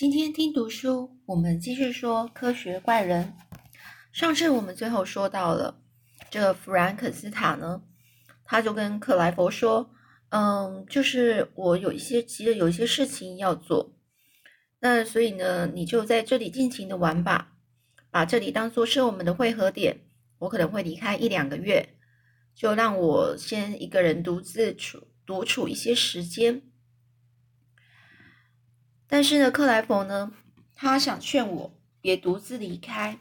今天听读书，我们继续说科学怪人。上次我们最后说到了这弗兰肯斯坦呢，他就跟克莱佛说：“嗯，就是我有一些急着有一些事情要做，那所以呢，你就在这里尽情的玩吧，把这里当做是我们的汇合点。我可能会离开一两个月，就让我先一个人独自处独处一些时间。”但是呢，克莱佛呢，他想劝我别独自离开，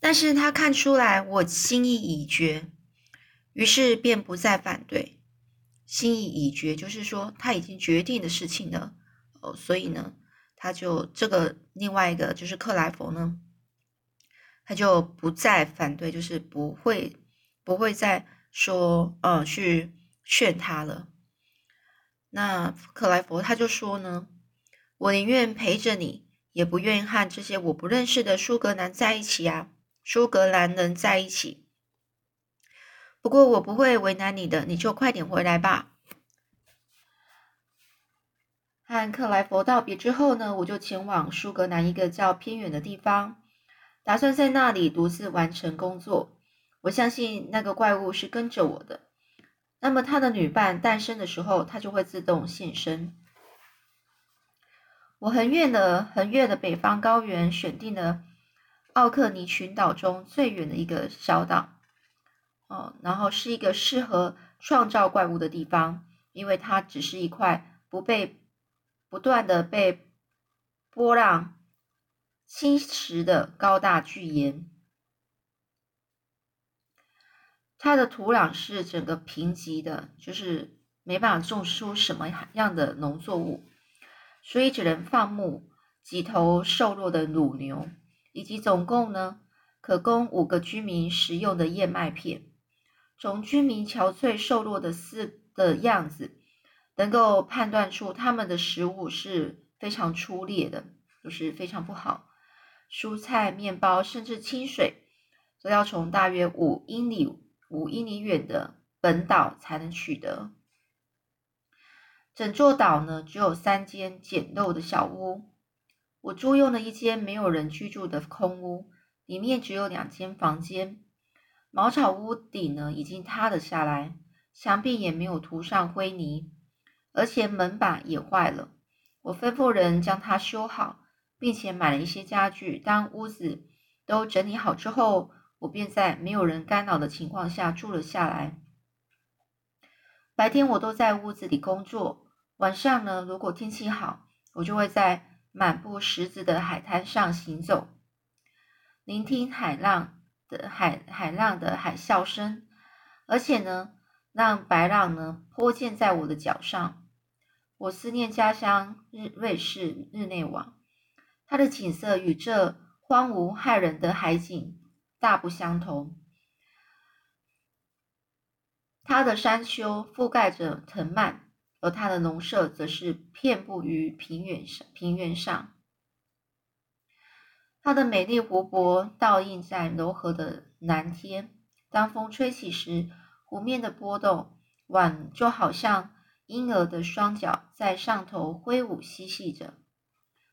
但是他看出来我心意已决，于是便不再反对。心意已决，就是说他已经决定的事情了哦，所以呢，他就这个另外一个就是克莱佛呢，他就不再反对，就是不会不会再说呃去劝他了。那克莱佛他就说呢。我宁愿陪着你，也不愿意和这些我不认识的苏格兰在一起啊！苏格兰人在一起。不过我不会为难你的，你就快点回来吧。和克莱佛道别之后呢，我就前往苏格兰一个较偏远的地方，打算在那里独自完成工作。我相信那个怪物是跟着我的，那么他的女伴诞生的时候，他就会自动现身。我横越了横越的北方高原，选定了奥克尼群岛中最远的一个小岛，哦，然后是一个适合创造怪物的地方，因为它只是一块不被不断的被波浪侵蚀的高大巨岩，它的土壤是整个贫瘠的，就是没办法种出什么样的农作物。所以只能放牧几头瘦弱的乳牛，以及总共呢可供五个居民食用的燕麦片。从居民憔悴瘦弱的四的样子，能够判断出他们的食物是非常粗劣的，就是非常不好。蔬菜、面包，甚至清水，都要从大约五英里五英里远的本岛才能取得。整座岛呢，只有三间简陋的小屋。我租用了一间没有人居住的空屋，里面只有两间房间。茅草屋顶呢，已经塌了下来，墙壁也没有涂上灰泥，而且门板也坏了。我吩咐人将它修好，并且买了一些家具。当屋子都整理好之后，我便在没有人干扰的情况下住了下来。白天我都在屋子里工作，晚上呢，如果天气好，我就会在满布石子的海滩上行走，聆听海浪的海海浪的海啸声，而且呢，让白浪呢泼溅在我的脚上。我思念家乡日瑞士日内瓦，它的景色与这荒芜骇人的海景大不相同。它的山丘覆盖着藤蔓，而它的农舍则是遍布于平原上。平原上，它的美丽湖泊倒映在柔和的蓝天。当风吹起时，湖面的波动宛就好像婴儿的双脚在上头挥舞嬉戏着。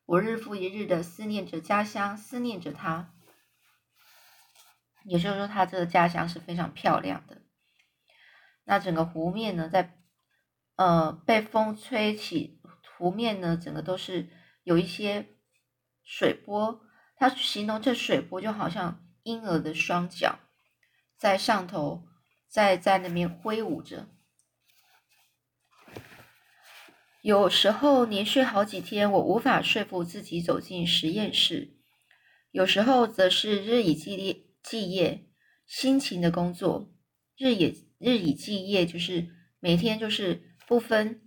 我日复一日的思念着家乡，思念着它。也就是说，他这个家乡是非常漂亮的。那整个湖面呢，在呃被风吹起，湖面呢整个都是有一些水波，它形容这水波就好像婴儿的双脚在上头，在在那边挥舞着。有时候连续好几天，我无法说服自己走进实验室；有时候则是日以继夜、继夜辛勤的工作，日也。日以继夜，就是每天就是不分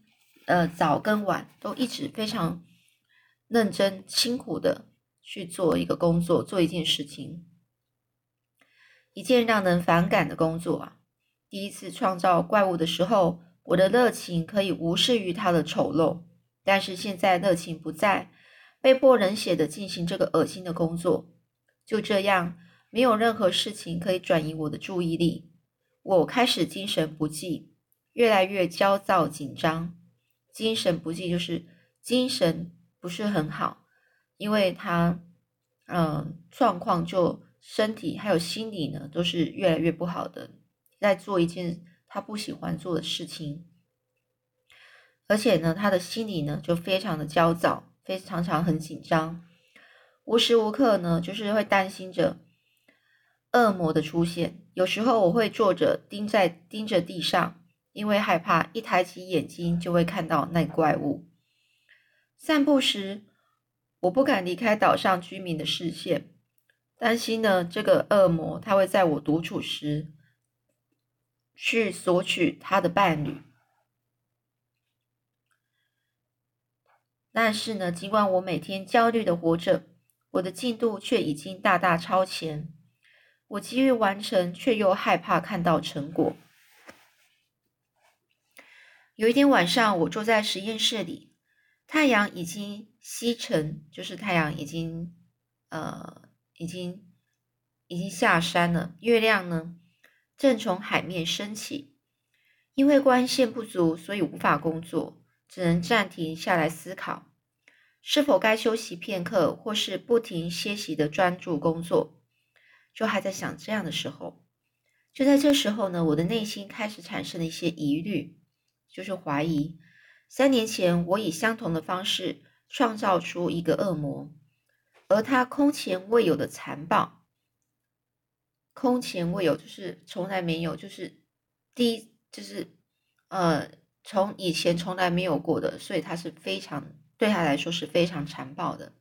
呃早跟晚，都一直非常认真辛苦的去做一个工作，做一件事情，一件让人反感的工作啊！第一次创造怪物的时候，我的热情可以无视于它的丑陋，但是现在热情不在，被迫冷血的进行这个恶心的工作，就这样，没有任何事情可以转移我的注意力。我开始精神不济，越来越焦躁紧张。精神不济就是精神不是很好，因为他嗯状况就身体还有心理呢都是越来越不好的，在做一件他不喜欢做的事情，而且呢他的心里呢就非常的焦躁，非常常很紧张，无时无刻呢就是会担心着。恶魔的出现，有时候我会坐着盯在盯着地上，因为害怕一抬起眼睛就会看到那怪物。散步时，我不敢离开岛上居民的视线，担心呢这个恶魔他会在我独处时去索取他的伴侣。但是呢，尽管我每天焦虑的活着，我的进度却已经大大超前。我急于完成，却又害怕看到成果。有一天晚上，我坐在实验室里，太阳已经西沉，就是太阳已经呃已经已经下山了。月亮呢，正从海面升起。因为光线不足，所以无法工作，只能暂停下来思考，是否该休息片刻，或是不停歇息的专注工作。就还在想这样的时候，就在这时候呢，我的内心开始产生了一些疑虑，就是怀疑。三年前，我以相同的方式创造出一个恶魔，而他空前未有的残暴，空前未有，就是从来没有，就是第一，就是呃，从以前从来没有过的，所以他是非常对他来说是非常残暴的。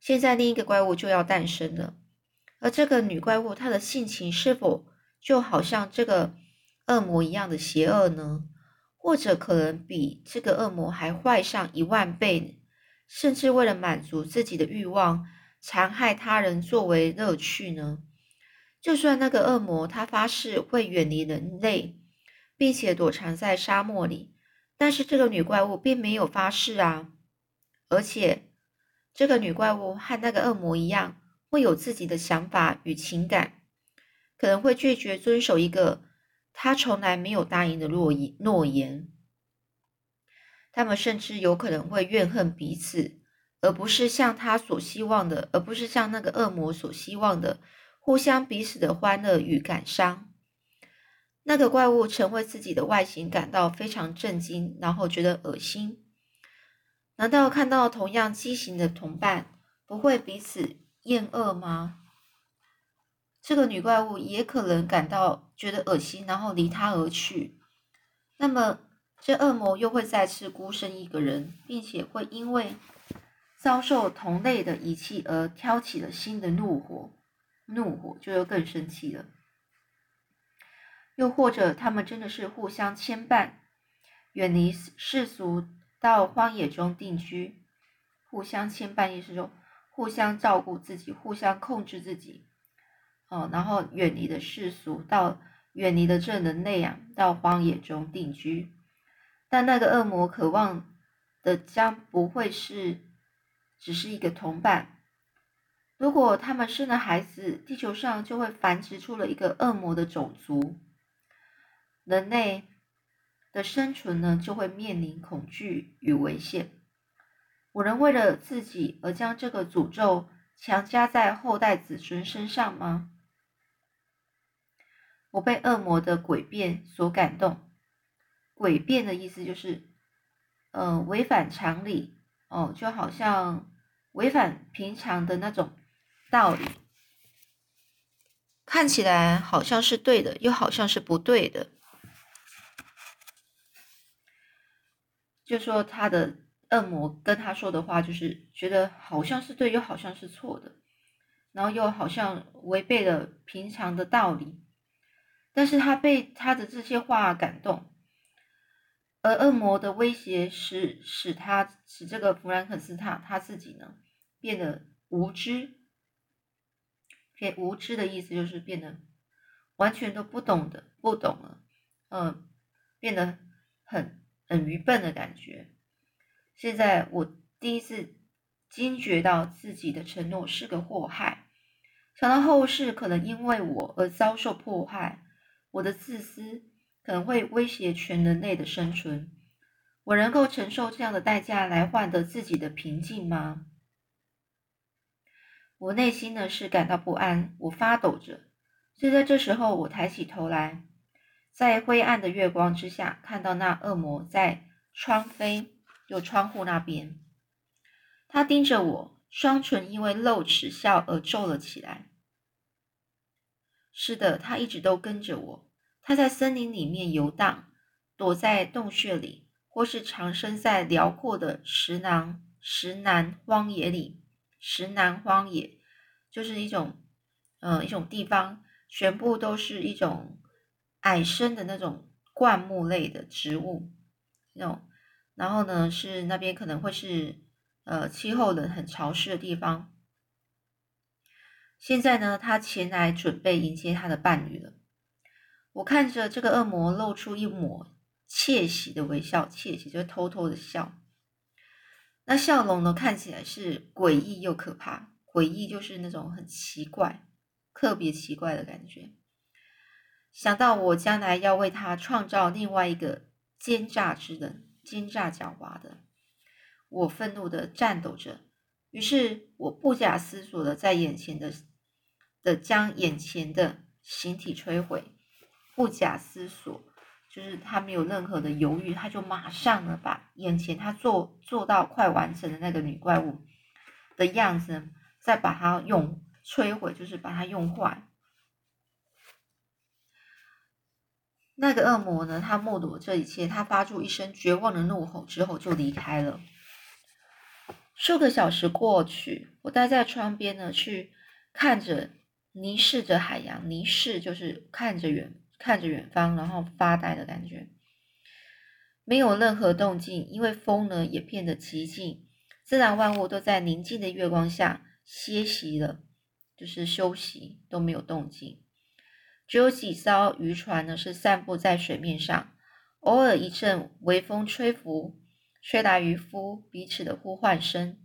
现在另一个怪物就要诞生了，而这个女怪物她的性情是否就好像这个恶魔一样的邪恶呢？或者可能比这个恶魔还坏上一万倍，甚至为了满足自己的欲望，残害他人作为乐趣呢？就算那个恶魔他发誓会远离人类，并且躲藏在沙漠里，但是这个女怪物并没有发誓啊，而且。这个女怪物和那个恶魔一样，会有自己的想法与情感，可能会拒绝遵守一个他从来没有答应的诺言。诺言，他们甚至有可能会怨恨彼此，而不是像他所希望的，而不是像那个恶魔所希望的，互相彼此的欢乐与感伤。那个怪物曾为自己的外形感到非常震惊，然后觉得恶心。难道看到同样畸形的同伴不会彼此厌恶吗？这个女怪物也可能感到觉得恶心，然后离他而去。那么，这恶魔又会再次孤身一个人，并且会因为遭受同类的遗弃而挑起了新的怒火，怒火就又更生气了。又或者，他们真的是互相牵绊，远离世俗。到荒野中定居，互相牵绊，意思说互相照顾自己，互相控制自己，哦，然后远离的世俗，到远离的这人类啊，到荒野中定居。但那个恶魔渴望的将不会是只是一个同伴。如果他们生了孩子，地球上就会繁殖出了一个恶魔的种族，人类。的生存呢，就会面临恐惧与危险。我能为了自己而将这个诅咒强加在后代子孙身上吗？我被恶魔的诡辩所感动。诡辩的意思就是，呃，违反常理哦，就好像违反平常的那种道理，看起来好像是对的，又好像是不对的。就说他的恶魔跟他说的话，就是觉得好像是对，又好像是错的，然后又好像违背了平常的道理。但是他被他的这些话感动，而恶魔的威胁使使他使这个弗兰肯斯坦他自己呢变得无知，变无知的意思就是变得完全都不懂的，不懂了，嗯，变得很。很愚笨的感觉。现在我第一次惊觉到自己的承诺是个祸害，想到后世可能因为我而遭受迫害，我的自私可能会威胁全人类的生存。我能够承受这样的代价来换得自己的平静吗？我内心呢是感到不安，我发抖着。就在这时候，我抬起头来，在灰暗的月光之下，看到那恶魔在窗扉，就窗户那边。他盯着我，双唇因为露齿笑而皱了起来。是的，他一直都跟着我。他在森林里面游荡，躲在洞穴里，或是藏身在辽阔的石南石南荒野里。石南荒野就是一种，呃，一种地方，全部都是一种矮生的那种灌木类的植物，那种，然后呢，是那边可能会是，呃，气候冷、很潮湿的地方。现在呢，他前来准备迎接他的伴侣了。我看着这个恶魔露出一抹窃喜的微笑，窃喜就是偷偷的笑。那笑容呢？看起来是诡异又可怕。诡异就是那种很奇怪、特别奇怪的感觉。想到我将来要为他创造另外一个奸诈之人、奸诈狡猾的，我愤怒的颤抖着。于是我不假思索的在眼前的的将眼前的形体摧毁，不假思索。就是他没有任何的犹豫，他就马上呢把眼前他做做到快完成的那个女怪物的样子，再把它用摧毁，就是把它用坏。那个恶魔呢，他目睹这一切，他发出一声绝望的怒吼之后就离开了。数个小时过去，我待在窗边呢，去看着凝视着海洋，凝视就是看着远。看着远方，然后发呆的感觉，没有任何动静，因为风呢也变得极静，自然万物都在宁静的月光下歇息了，就是休息都没有动静，只有几艘渔船呢是散布在水面上，偶尔一阵微风吹拂，吹来渔夫彼此的呼唤声，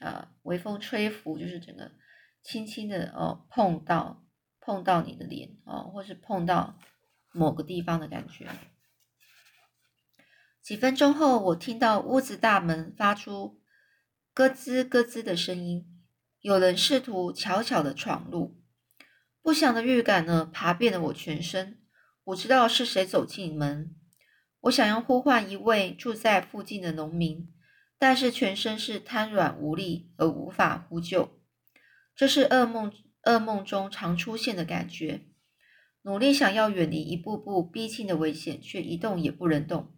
啊，微风吹拂就是整个轻轻的哦碰到。碰到你的脸哦，或是碰到某个地方的感觉。几分钟后，我听到屋子大门发出咯吱咯吱的声音，有人试图悄悄的闯入。不祥的预感呢，爬遍了我全身。我知道是谁走进门。我想要呼唤一位住在附近的农民，但是全身是瘫软无力而无法呼救。这是噩梦。噩梦中常出现的感觉，努力想要远离一步步逼近的危险，却一动也不能动。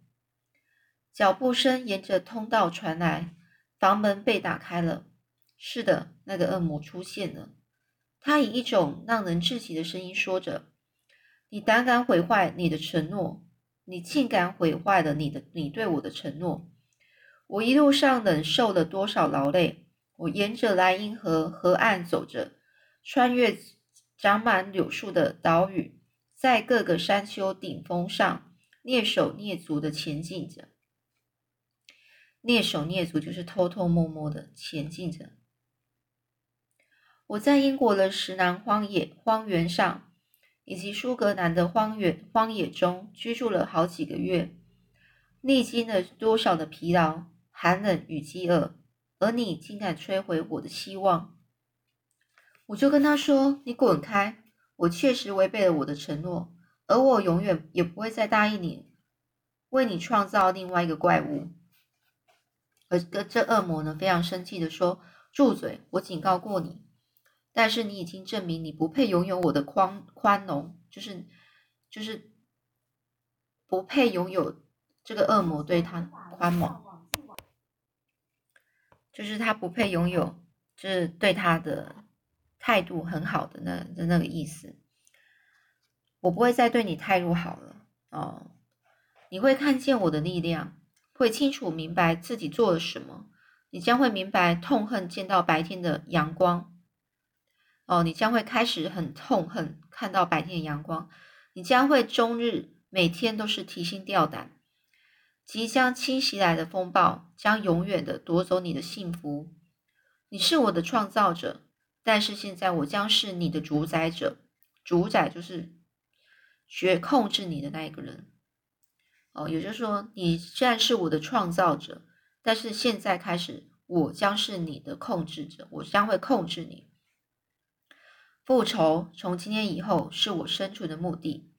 脚步声沿着通道传来，房门被打开了。是的，那个恶魔出现了。他以一种让人窒息的声音说着：“你胆敢毁坏你的承诺，你竟敢毁坏了你的你对我的承诺。我一路上忍受了多少劳累？我沿着莱茵河河岸走着。”穿越长满柳树的岛屿，在各个山丘顶峰上蹑手蹑足的前进着。蹑手蹑足就是偷偷摸摸的前进着。我在英国的石南荒野荒原上，以及苏格兰的荒原荒野中居住了好几个月，历经了多少的疲劳、寒冷与饥饿，而你竟敢摧毁我的希望！我就跟他说：“你滚开！我确实违背了我的承诺，而我永远也不会再答应你，为你创造另外一个怪物。”而这恶魔呢，非常生气的说：“住嘴！我警告过你，但是你已经证明你不配拥有我的宽宽容，就是就是不配拥有这个恶魔对他宽容，就是他不配拥有，就是对他的。”态度很好的那的那个意思，我不会再对你态度好了哦。你会看见我的力量，会清楚明白自己做了什么。你将会明白痛恨见到白天的阳光哦。你将会开始很痛恨看到白天的阳光。你将会终日每天都是提心吊胆，即将侵袭来的风暴将永远的夺走你的幸福。你是我的创造者。但是现在我将是你的主宰者，主宰就是学控制你的那一个人。哦，也就是说，你虽然是我的创造者，但是现在开始，我将是你的控制者，我将会控制你。复仇从今天以后是我生存的目的，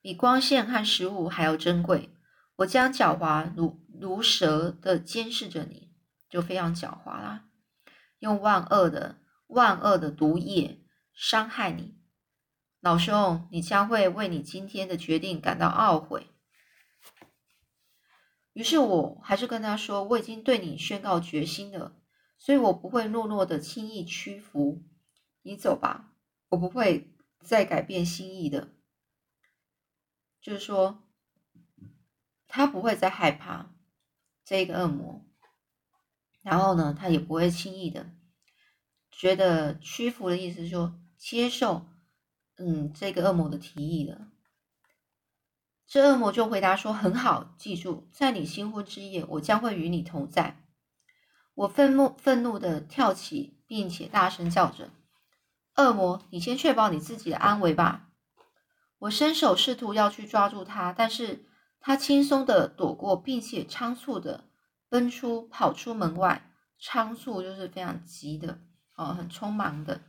比光线和食物还要珍贵。我将狡猾如如蛇的监视着你，就非常狡猾啦，用万恶的万恶的毒液伤害你。老兄，你将会为你今天的决定感到懊悔。于是我还是跟他说：“我已经对你宣告决心了，所以我不会懦弱的轻易屈服。你走吧，我不会再改变心意的。就是说，他不会再害怕这个恶魔，然后呢，他也不会轻易的觉得屈服的意思，说接受，嗯，这个恶魔的提议了。”这恶魔就回答说：“很好，记住，在你新婚之夜，我将会与你同在。”我愤怒愤怒的跳起，并且大声叫着：“恶魔，你先确保你自己的安危吧！”我伸手试图要去抓住他，但是他轻松的躲过，并且仓促的奔出，跑出门外。仓促就是非常急的，哦，很匆忙的。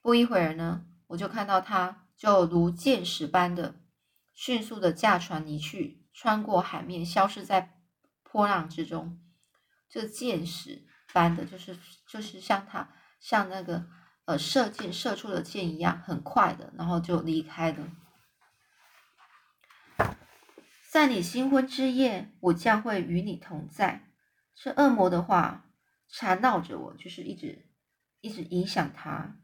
不一会儿呢，我就看到他就如箭矢般的。迅速的驾船离去，穿过海面，消失在波浪之中。这箭矢般的，就是就是像他像那个呃射箭射出的箭一样，很快的，然后就离开了。在你新婚之夜，我将会与你同在。这恶魔的话缠绕着我，就是一直一直影响他。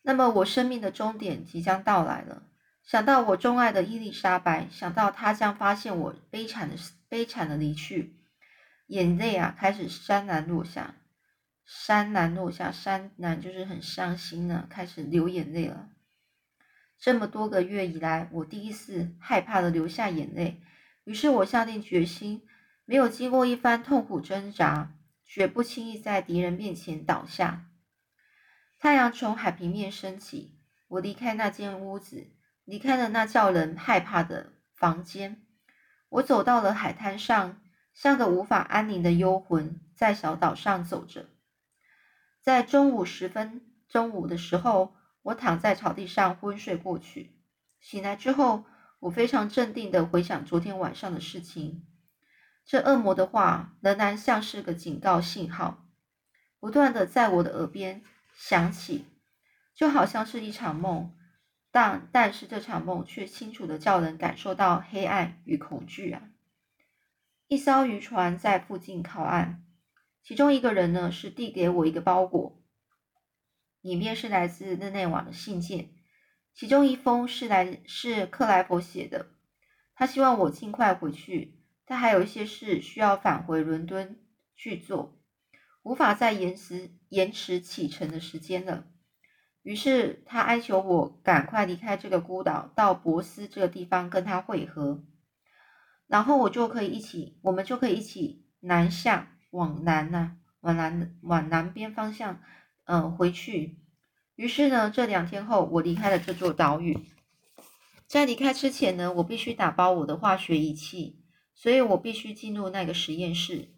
那么我生命的终点即将到来了。想到我钟爱的伊丽莎白，想到她将发现我悲惨的悲惨的离去，眼泪啊开始潸然落下，潸然落下，潸然就是很伤心呢，开始流眼泪了。这么多个月以来，我第一次害怕的流下眼泪，于是我下定决心，没有经过一番痛苦挣扎，绝不轻易在敌人面前倒下。太阳从海平面升起，我离开那间屋子。离开了那叫人害怕的房间，我走到了海滩上，像个无法安宁的幽魂，在小岛上走着。在中午时分，中午的时候，我躺在草地上昏睡过去。醒来之后，我非常镇定的回想昨天晚上的事情。这恶魔的话仍然像是个警告信号，不断的在我的耳边响起，就好像是一场梦。但但是这场梦却清楚的叫人感受到黑暗与恐惧啊！一艘渔船在附近靠岸，其中一个人呢是递给我一个包裹，里面是来自日内瓦的信件，其中一封是来是克莱佛写的，他希望我尽快回去，他还有一些事需要返回伦敦去做，无法再延迟延迟启程的时间了。于是他哀求我赶快离开这个孤岛，到博斯这个地方跟他会合，然后我就可以一起，我们就可以一起南下往南呐，往南往南边方向，嗯，回去。于是呢，这两天后，我离开了这座岛屿。在离开之前呢，我必须打包我的化学仪器，所以我必须进入那个实验室。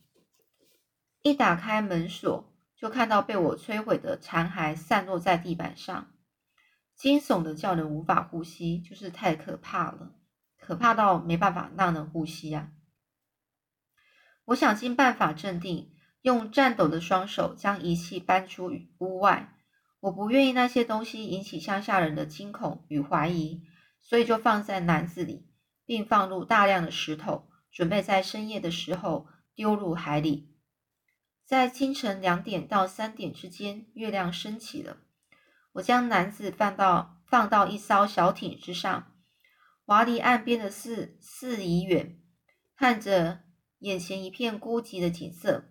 一打开门锁。就看到被我摧毁的残骸散落在地板上，惊悚的叫人无法呼吸，就是太可怕了，可怕到没办法让人呼吸啊！我想尽办法镇定，用颤抖的双手将仪器搬出屋外。我不愿意那些东西引起乡下人的惊恐与怀疑，所以就放在篮子里，并放入大量的石头，准备在深夜的时候丢入海里。在清晨两点到三点之间，月亮升起了。我将篮子放到放到一艘小艇之上，划离岸边的四四里远，看着眼前一片孤寂的景色。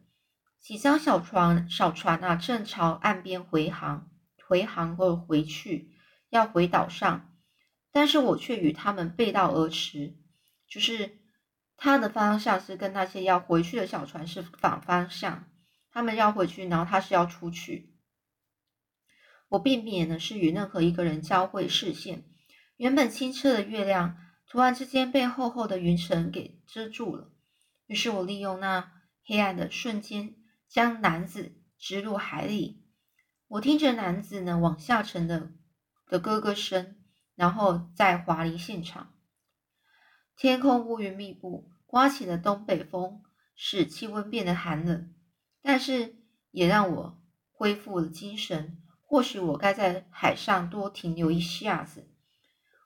几艘小船小船啊，正朝岸边回航，回航或回去，要回岛上。但是我却与他们背道而驰，就是他的方向是跟那些要回去的小船是反方向。他们要回去，然后他是要出去。我避免的是与任何一个人交汇视线。原本清澈的月亮突然之间被厚厚的云层给遮住了。于是我利用那黑暗的瞬间，将男子直入海里。我听着男子呢往下沉的的咯咯声，然后再滑离现场。天空乌云密布，刮起了东北风，使气温变得寒冷，但是也让我恢复了精神。或许我该在海上多停留一下子。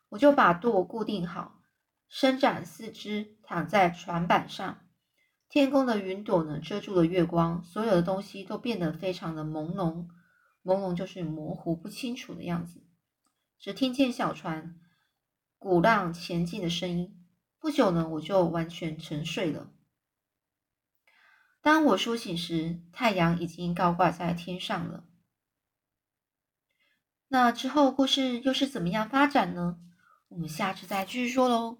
我就把舵固定好，伸展四肢，躺在船板上。天空的云朵呢，遮住了月光，所有的东西都变得非常的朦胧。朦胧就是模糊不清楚的样子，只听见小船鼓浪前进的声音。不久呢，我就完全沉睡了。当我苏醒时，太阳已经高挂在天上了。那之后故事又是怎么样发展呢？我们下次再继续说喽。